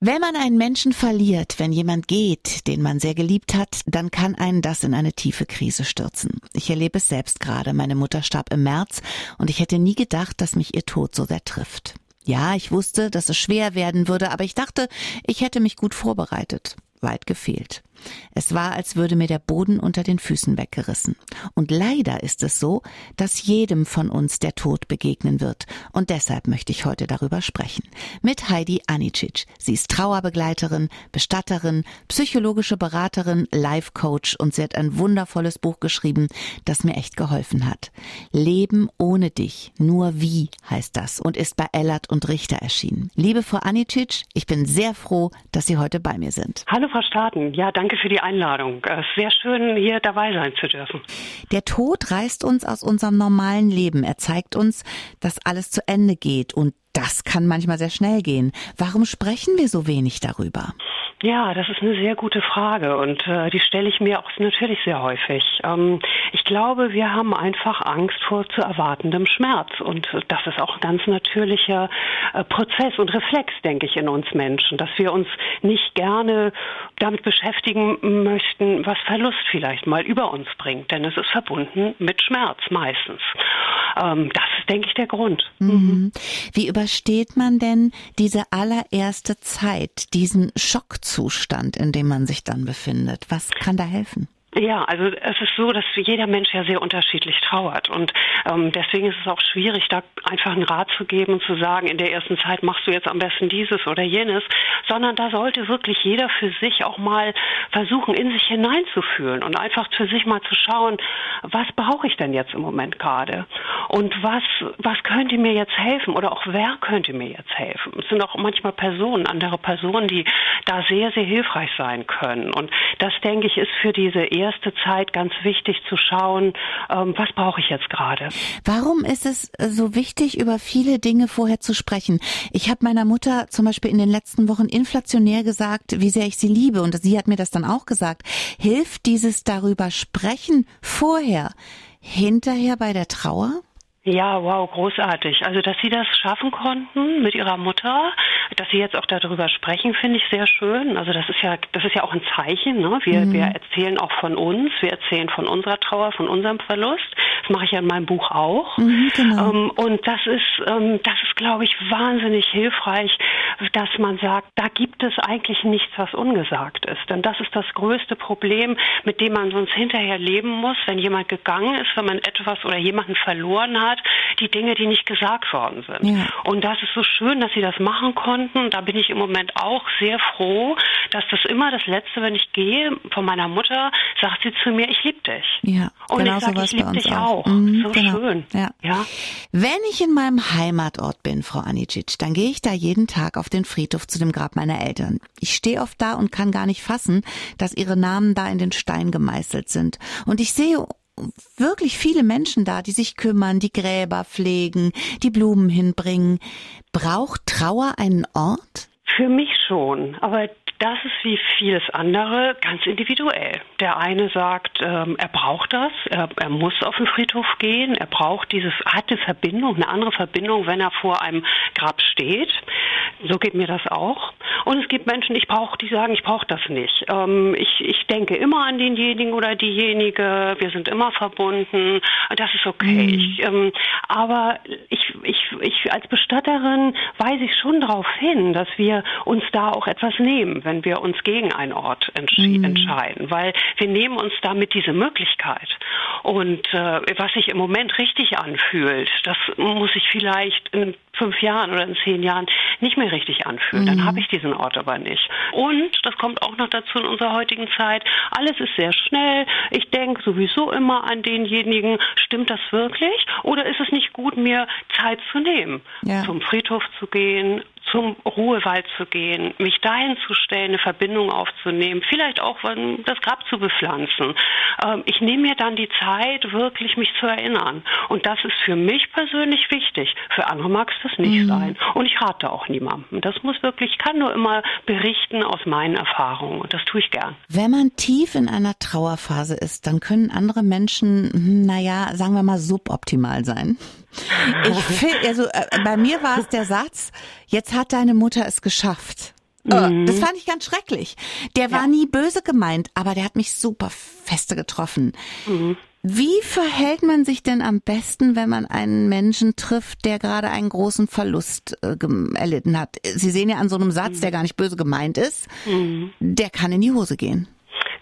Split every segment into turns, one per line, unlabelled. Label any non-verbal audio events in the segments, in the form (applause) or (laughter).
Wenn man einen Menschen verliert, wenn jemand geht, den man sehr geliebt hat, dann kann einen das in eine tiefe Krise stürzen. Ich erlebe es selbst gerade. Meine Mutter starb im März und ich hätte nie gedacht, dass mich ihr Tod so sehr trifft. Ja, ich wusste, dass es schwer werden würde, aber ich dachte, ich hätte mich gut vorbereitet. Weit gefehlt. Es war, als würde mir der Boden unter den Füßen weggerissen. Und leider ist es so, dass jedem von uns der Tod begegnen wird. Und deshalb möchte ich heute darüber sprechen. Mit Heidi Anicic. Sie ist Trauerbegleiterin, Bestatterin, psychologische Beraterin, Life-Coach und sie hat ein wundervolles Buch geschrieben, das mir echt geholfen hat. Leben ohne dich. Nur wie heißt das und ist bei Ellert und Richter erschienen. Liebe Frau Anicic, ich bin sehr froh, dass Sie heute bei mir sind.
Hallo Frau Staten. Ja, danke Danke für die Einladung. Es ist sehr schön, hier dabei sein zu dürfen.
Der Tod reißt uns aus unserem normalen Leben. Er zeigt uns, dass alles zu Ende geht und das kann manchmal sehr schnell gehen. Warum sprechen wir so wenig darüber?
Ja, das ist eine sehr gute Frage und äh, die stelle ich mir auch natürlich sehr häufig. Ähm, ich glaube, wir haben einfach Angst vor zu erwartendem Schmerz und das ist auch ein ganz natürlicher äh, Prozess und Reflex, denke ich, in uns Menschen, dass wir uns nicht gerne damit beschäftigen möchten, was Verlust vielleicht mal über uns bringt, denn es ist verbunden mit Schmerz meistens. Ähm, das ist, denke ich, der Grund.
Mhm. Wie übersteht man denn diese allererste Zeit, diesen Schockzustand, in dem man sich dann befindet? Was kann da helfen?
Ja, also es ist so, dass jeder Mensch ja sehr unterschiedlich trauert. Und ähm, deswegen ist es auch schwierig, da einfach einen Rat zu geben und zu sagen, in der ersten Zeit machst du jetzt am besten dieses oder jenes, sondern da sollte wirklich jeder für sich auch mal versuchen, in sich hineinzufühlen und einfach für sich mal zu schauen, was brauche ich denn jetzt im Moment gerade? Und was was könnte mir jetzt helfen oder auch wer könnte mir jetzt helfen. Es sind auch manchmal Personen, andere Personen, die da sehr sehr hilfreich sein können. Und das denke ich ist für diese erste erste Zeit ganz wichtig zu schauen, ähm, was brauche ich jetzt gerade.
Warum ist es äh, so wichtig, über viele Dinge vorher zu sprechen? Ich habe meiner Mutter zum Beispiel in den letzten Wochen inflationär gesagt, wie sehr ich sie liebe. Und sie hat mir das dann auch gesagt. Hilft dieses darüber sprechen vorher, hinterher bei der Trauer?
Ja, wow, großartig. Also, dass Sie das schaffen konnten mit Ihrer Mutter, dass Sie jetzt auch darüber sprechen, finde ich sehr schön. Also, das ist ja, das ist ja auch ein Zeichen. Ne? Wir, mhm. wir erzählen auch von uns, wir erzählen von unserer Trauer, von unserem Verlust. Das mache ich ja in meinem Buch auch. Mhm, genau. ähm, und das ist, ähm, das ist, glaube ich, wahnsinnig hilfreich, dass man sagt, da gibt es eigentlich nichts, was ungesagt ist. Denn das ist das größte Problem, mit dem man sonst hinterher leben muss, wenn jemand gegangen ist, wenn man etwas oder jemanden verloren hat hat, die Dinge, die nicht gesagt worden sind. Ja. Und das ist so schön, dass sie das machen konnten. Da bin ich im Moment auch sehr froh, dass das immer das Letzte, wenn ich gehe, von meiner Mutter, sagt sie zu mir, ich liebe dich.
Ja,
und
genau
ich sage, ich liebe dich auch. auch.
Mhm,
so
genau.
schön.
Ja. ja. Wenn ich in meinem Heimatort bin, Frau Anicic, dann gehe ich da jeden Tag auf den Friedhof zu dem Grab meiner Eltern. Ich stehe oft da und kann gar nicht fassen, dass ihre Namen da in den Stein gemeißelt sind. Und ich sehe wirklich viele Menschen da, die sich kümmern, die Gräber pflegen, die Blumen hinbringen. Braucht Trauer einen Ort?
Für mich schon, aber das ist wie vieles andere ganz individuell. Der eine sagt, ähm, er braucht das, er, er, muss auf den Friedhof gehen, er braucht dieses, hat eine Verbindung, eine andere Verbindung, wenn er vor einem Grab steht. So geht mir das auch. Und es gibt Menschen, ich brauche, die sagen, ich brauche das nicht. Ähm, ich, ich denke immer an denjenigen oder diejenige, wir sind immer verbunden, das ist okay. Mhm. Ich, ähm, aber ich, ich, ich als Bestatterin weise ich schon darauf hin, dass wir uns da auch etwas nehmen wenn wir uns gegen einen Ort mhm. entscheiden, weil wir nehmen uns damit diese Möglichkeit. Und äh, was sich im Moment richtig anfühlt, das muss ich vielleicht in fünf Jahren oder in zehn Jahren nicht mehr richtig anfühlen. Mhm. Dann habe ich diesen Ort aber nicht. Und, das kommt auch noch dazu in unserer heutigen Zeit, alles ist sehr schnell. Ich denke sowieso immer an denjenigen, stimmt das wirklich? Oder ist es nicht gut, mir Zeit zu nehmen, ja. zum Friedhof zu gehen, zum Ruhewald zu gehen, mich dahin zu stellen, eine Verbindung aufzunehmen, vielleicht auch das Grab zu bepflanzen. Ähm, ich nehme mir dann die Zeit, wirklich mich zu erinnern. Und das ist für mich persönlich wichtig. Für andere mag es das nicht mhm. sein. Und ich rate auch niemandem. Das muss wirklich, ich kann nur immer berichten aus meinen Erfahrungen. Und das tue ich gern.
Wenn man tief in einer Trauerphase ist, dann können andere Menschen, hm, naja, sagen wir mal, suboptimal sein. Ich (laughs) finde, also äh, bei mir war es der Satz, jetzt hat deine Mutter es geschafft. Mhm. Das fand ich ganz schrecklich. Der war ja. nie böse gemeint, aber der hat mich super feste getroffen. Mhm. Wie verhält man sich denn am besten, wenn man einen Menschen trifft, der gerade einen großen Verlust äh, erlitten hat? Sie sehen ja an so einem Satz, der gar nicht böse gemeint ist, mhm. der kann in die Hose gehen.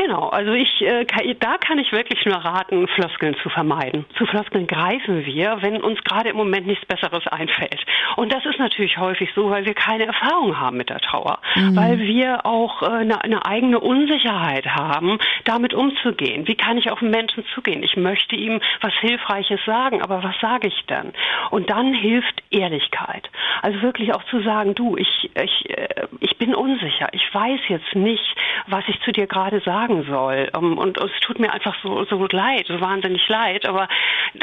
Genau, also ich, äh, da kann ich wirklich nur raten, Floskeln zu vermeiden. Zu Floskeln greifen wir, wenn uns gerade im Moment nichts Besseres einfällt. Und das ist natürlich häufig so, weil wir keine Erfahrung haben mit der Trauer, mhm. weil wir auch äh, eine, eine eigene Unsicherheit haben, damit umzugehen. Wie kann ich auf einen Menschen zugehen? Ich möchte ihm was Hilfreiches sagen, aber was sage ich dann? Und dann hilft Ehrlichkeit. Also wirklich auch zu sagen, du, ich, ich, äh, ich bin unsicher. Ich weiß jetzt nicht, was ich zu dir gerade sagen sagen soll. Ähm, und, es tut mir einfach so, so leid, so wahnsinnig leid. Aber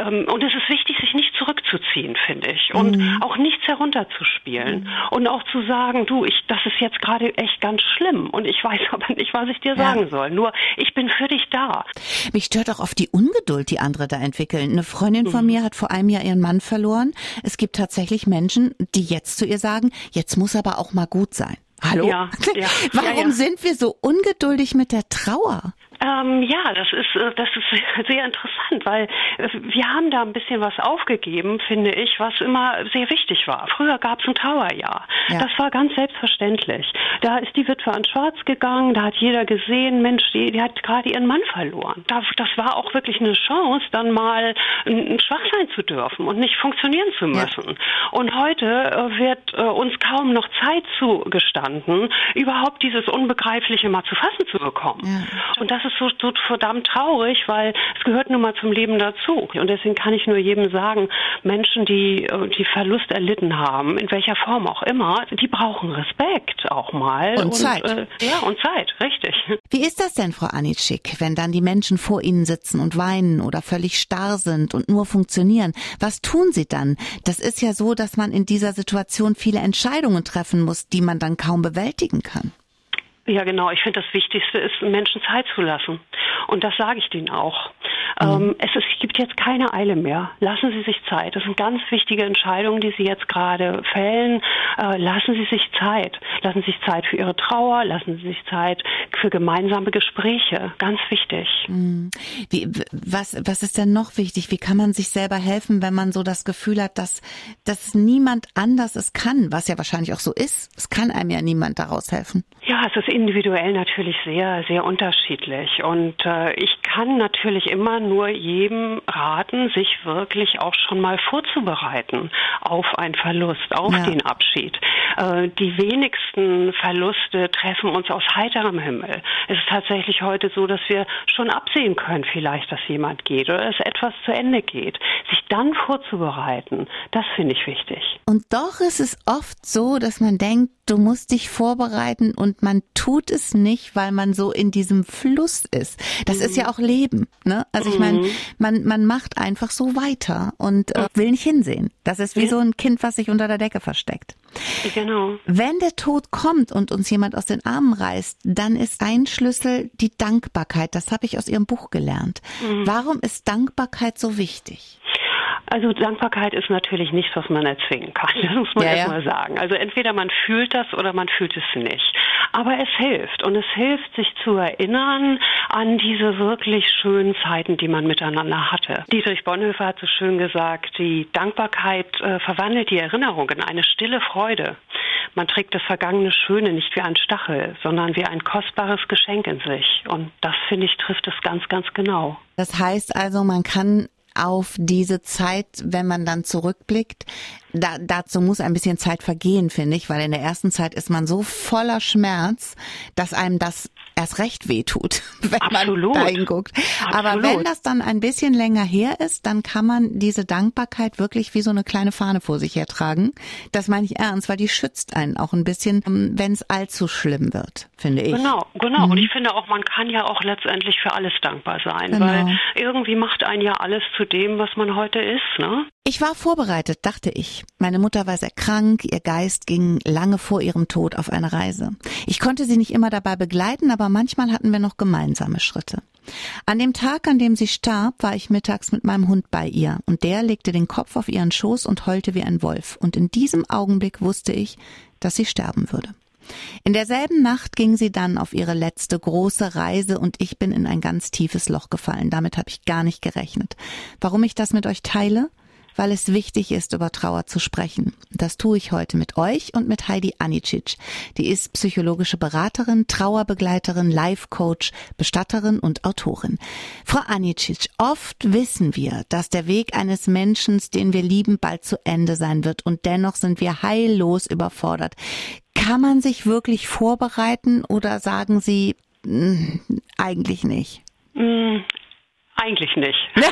um, und es ist wichtig, sich nicht zurückzuziehen, finde ich. Und mhm. auch nichts herunterzuspielen. Mhm. Und auch zu sagen, du, ich, das ist jetzt gerade echt ganz schlimm. Und ich weiß (laughs) aber nicht, was ich dir ja. sagen soll. Nur, ich bin für dich da.
Mich stört auch oft die Ungeduld, die andere da entwickeln. Eine Freundin von mhm. mir hat vor einem Jahr ihren Mann verloren. Es gibt tatsächlich Menschen, die jetzt zu ihr sagen, jetzt muss aber auch mal gut sein. Hallo? Ja, ja. (laughs) Warum ja, ja. sind wir so ungeduldig mit der Trauer?
Ähm, ja, das ist äh, das ist (laughs) sehr interessant, weil wir haben da ein bisschen was aufgegeben, finde ich, was immer sehr wichtig war. Früher gab es ein Trauerjahr. Ja. Das war ganz selbstverständlich. Da ist die Witwe an Schwarz gegangen, da hat jeder gesehen, Mensch, die, die hat gerade ihren Mann verloren. Da, das war auch wirklich eine Chance, dann mal schwach sein zu dürfen und nicht funktionieren zu müssen. Ja. Und heute äh, wird äh, uns kaum noch Zeit zugestanden, überhaupt dieses Unbegreifliche mal zu fassen zu bekommen. Ja. Und das ist so, so verdammt traurig, weil es gehört nun mal zum Leben dazu. Und deswegen kann ich nur jedem sagen, Menschen, die, äh, die Verlust erlitten haben, in welcher Form auch immer, die brauchen Respekt auch mal.
Und, und Zeit. Äh,
ja, und Zeit, richtig.
Wie ist das denn, Frau Anitschik, wenn dann die Menschen vor Ihnen sitzen und weinen oder völlig starr sind und nur funktionieren? Was tun Sie dann? Das ist ja so, dass man in dieser Situation viele Entscheidungen treffen muss, die man dann kaum bewältigen kann.
Ja, genau. Ich finde, das Wichtigste ist, Menschen Zeit zu lassen. Und das sage ich denen auch. Mhm. Ähm, es, ist, es gibt jetzt keine Eile mehr. Lassen Sie sich Zeit. Das sind ganz wichtige Entscheidungen, die Sie jetzt gerade fällen. Äh, lassen Sie sich Zeit. Lassen Sie sich Zeit für Ihre Trauer. Lassen Sie sich Zeit für gemeinsame Gespräche. Ganz wichtig.
Mhm. Wie, was, was ist denn noch wichtig? Wie kann man sich selber helfen, wenn man so das Gefühl hat, dass, dass niemand anders es kann? Was ja wahrscheinlich auch so ist. Es kann einem ja niemand daraus helfen.
Ja, es ist individuell natürlich sehr, sehr unterschiedlich. Und äh, ich kann natürlich immer nur jedem raten, sich wirklich auch schon mal vorzubereiten auf einen Verlust, auf ja. den Abschied. Äh, die wenigsten Verluste treffen uns aus heiterem Himmel. Es ist tatsächlich heute so, dass wir schon absehen können, vielleicht, dass jemand geht oder dass etwas zu Ende geht. Sich dann vorzubereiten, das finde ich wichtig.
Und doch ist es oft so, dass man denkt, du musst dich vorbereiten und man tut es nicht, weil man so in diesem Fluss ist. Das mhm. ist ja mhm. auch Leben. Ne? Also ich meine, mhm. man, man macht einfach so weiter und äh, will nicht hinsehen. Das ist wie so ein Kind, was sich unter der Decke versteckt.
Genau.
Wenn der Tod kommt und uns jemand aus den Armen reißt, dann ist ein Schlüssel die Dankbarkeit. Das habe ich aus Ihrem Buch gelernt. Mhm. Warum ist Dankbarkeit so wichtig?
Also Dankbarkeit ist natürlich nichts, was man erzwingen kann. (laughs) Das muss man ja, erstmal ja. sagen. Also entweder man fühlt das oder man fühlt es nicht. Aber es hilft und es hilft, sich zu erinnern an diese wirklich schönen Zeiten, die man miteinander hatte. Dietrich Bonhoeffer hat so schön gesagt, die Dankbarkeit äh, verwandelt die Erinnerung in eine stille Freude. Man trägt das vergangene Schöne nicht wie ein Stachel, sondern wie ein kostbares Geschenk in sich. Und das, finde ich, trifft es ganz, ganz genau.
Das heißt also, man kann auf diese Zeit, wenn man dann zurückblickt. Da, dazu muss ein bisschen Zeit vergehen, finde ich, weil in der ersten Zeit ist man so voller Schmerz, dass einem das erst recht wehtut, (laughs) wenn Absolut. man da hinguckt. Aber wenn das dann ein bisschen länger her ist, dann kann man diese Dankbarkeit wirklich wie so eine kleine Fahne vor sich hertragen. Das meine ich ernst, weil die schützt einen auch ein bisschen, ähm, wenn es allzu schlimm wird, finde ich.
Genau, genau. Mhm. Und ich finde auch, man kann ja auch letztendlich für alles dankbar sein, genau. weil irgendwie macht einen ja alles zu dem, was man heute ist, ne?
Ich war vorbereitet, dachte ich. Meine Mutter war sehr krank, ihr Geist ging lange vor ihrem Tod auf eine Reise. Ich konnte sie nicht immer dabei begleiten, aber manchmal hatten wir noch gemeinsame Schritte. An dem Tag, an dem sie starb, war ich mittags mit meinem Hund bei ihr, und der legte den Kopf auf ihren Schoß und heulte wie ein Wolf, und in diesem Augenblick wusste ich, dass sie sterben würde. In derselben Nacht ging sie dann auf ihre letzte große Reise und ich bin in ein ganz tiefes Loch gefallen. Damit habe ich gar nicht gerechnet. Warum ich das mit euch teile? Weil es wichtig ist, über Trauer zu sprechen. Das tue ich heute mit euch und mit Heidi Anicic. Die ist psychologische Beraterin, Trauerbegleiterin, Life-Coach, Bestatterin und Autorin. Frau Anicic, oft wissen wir, dass der Weg eines Menschen, den wir lieben, bald zu Ende sein wird und dennoch sind wir heillos überfordert. Kann man sich wirklich vorbereiten oder sagen Sie, mh, hm, eigentlich nicht?
Eigentlich nicht. (laughs)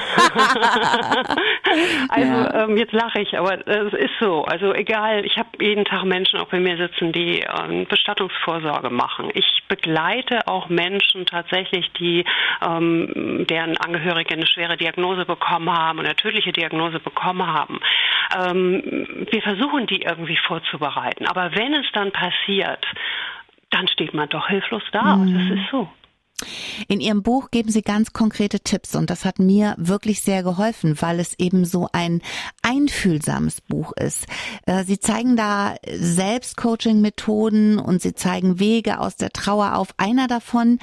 also ja. ähm, jetzt lache ich, aber es ist so. Also egal, ich habe jeden Tag Menschen auch bei mir sitzen, die ähm, Bestattungsvorsorge machen. Ich begleite auch Menschen tatsächlich, die ähm, deren Angehörige eine schwere Diagnose bekommen haben, eine tödliche Diagnose bekommen haben. Ähm, wir versuchen die irgendwie vorzubereiten. Aber wenn es dann passiert, dann steht man doch hilflos da. Mhm. Das ist so.
In Ihrem Buch geben Sie ganz konkrete Tipps und das hat mir wirklich sehr geholfen, weil es eben so ein einfühlsames Buch ist. Äh, Sie zeigen da Selbstcoaching-Methoden und Sie zeigen Wege aus der Trauer auf. Einer davon,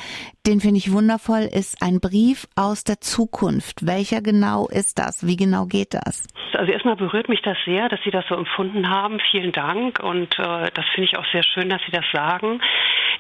den finde ich wundervoll, ist ein Brief aus der Zukunft. Welcher genau ist das? Wie genau geht das?
Also erstmal berührt mich das sehr, dass Sie das so empfunden haben. Vielen Dank und äh, das finde ich auch sehr schön, dass Sie das sagen.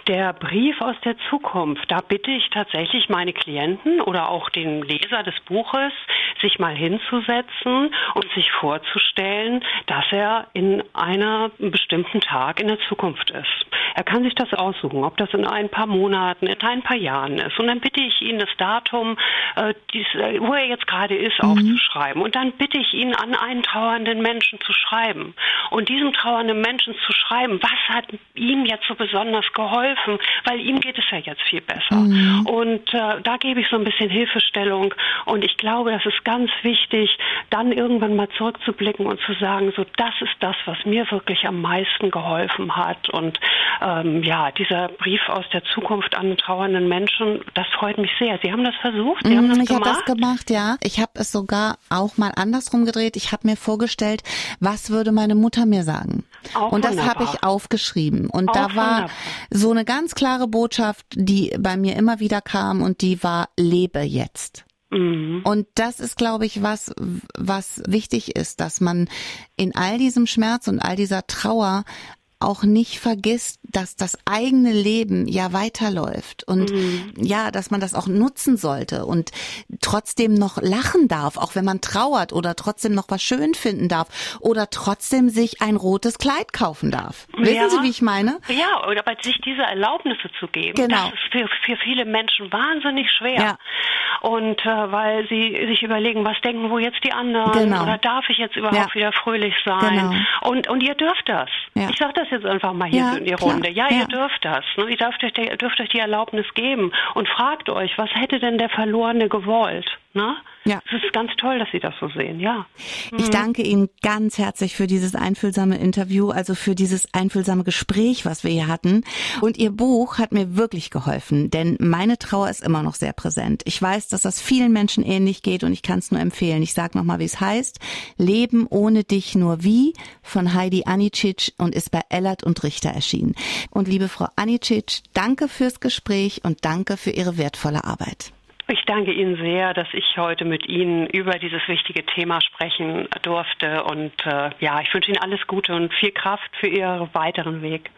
Der Brief aus der Zukunft, da bitte ich tatsächlich meine Klienten oder auch den Leser des Buches, sich mal hinzusetzen und sich vorzustellen, dass er in einer bestimmten Tag in der Zukunft ist. Er kann sich das aussuchen, ob das in ein paar Monaten, in ein paar Jahren ist. Und dann bitte ich ihn, das Datum, äh, dies, wo er jetzt gerade ist, mhm. aufzuschreiben. Und dann bitte ich ihn, an einen trauernden Menschen zu schreiben. Und diesem trauernden Menschen zu schreiben, was hat ihm jetzt so besonders geholfen, weil ihm geht es ja jetzt viel besser. Mhm. Und äh, da gebe ich so ein bisschen Hilfestellung. Und ich glaube, das ist ganz wichtig, dann irgendwann mal zurückzublicken und zu sagen, so das ist das, was mir wirklich am meisten geholfen hat. Und ähm, ja, dieser Brief aus der Zukunft an trauernden Menschen, das freut mich sehr. Sie haben das versucht? Sie haben
das
ich
habe das gemacht, ja. Ich habe es sogar auch mal andersrum gedreht. Ich habe mir vorgestellt, was würde meine Mutter mir sagen? Auch und das habe ich aufgeschrieben. Und auch da war wunderbar. so eine ganz klare Botschaft, die bei mir immer wieder kam und die war, lebe jetzt. Mhm. Und das ist, glaube ich, was, was wichtig ist, dass man in all diesem Schmerz und all dieser Trauer auch nicht vergisst, dass das eigene Leben ja weiterläuft und mhm. ja, dass man das auch nutzen sollte und trotzdem noch lachen darf, auch wenn man trauert oder trotzdem noch was schön finden darf oder trotzdem sich ein rotes Kleid kaufen darf. Ja. Wissen Sie, wie ich meine?
Ja, oder bei sich diese Erlaubnisse zu geben, genau. das ist für, für viele Menschen wahnsinnig schwer. Ja. Und äh, weil sie sich überlegen, was denken wo jetzt die anderen genau. oder darf ich jetzt überhaupt ja. wieder fröhlich sein? Genau. Und und ihr dürft das. Ich sage das jetzt einfach mal hier ja, so in die Runde. Ja, ja, ihr dürft das. Ne? Ihr dürft euch, dürft euch die Erlaubnis geben und fragt euch, was hätte denn der Verlorene gewollt? Ne? Ja. Es ist ganz toll, dass Sie das so sehen, ja.
Ich mhm. danke Ihnen ganz herzlich für dieses einfühlsame Interview, also für dieses einfühlsame Gespräch, was wir hier hatten. Und Ihr Buch hat mir wirklich geholfen, denn meine Trauer ist immer noch sehr präsent. Ich weiß, dass das vielen Menschen ähnlich geht und ich kann es nur empfehlen. Ich sage nochmal, wie es heißt. Leben ohne dich nur wie von Heidi Anicic und ist bei Ellert und Richter erschienen. Und liebe Frau Anicic, danke fürs Gespräch und danke für Ihre wertvolle Arbeit.
Ich danke Ihnen sehr, dass ich heute mit Ihnen über dieses wichtige Thema sprechen durfte. Und äh, ja, ich wünsche Ihnen alles Gute und viel Kraft für Ihren weiteren Weg.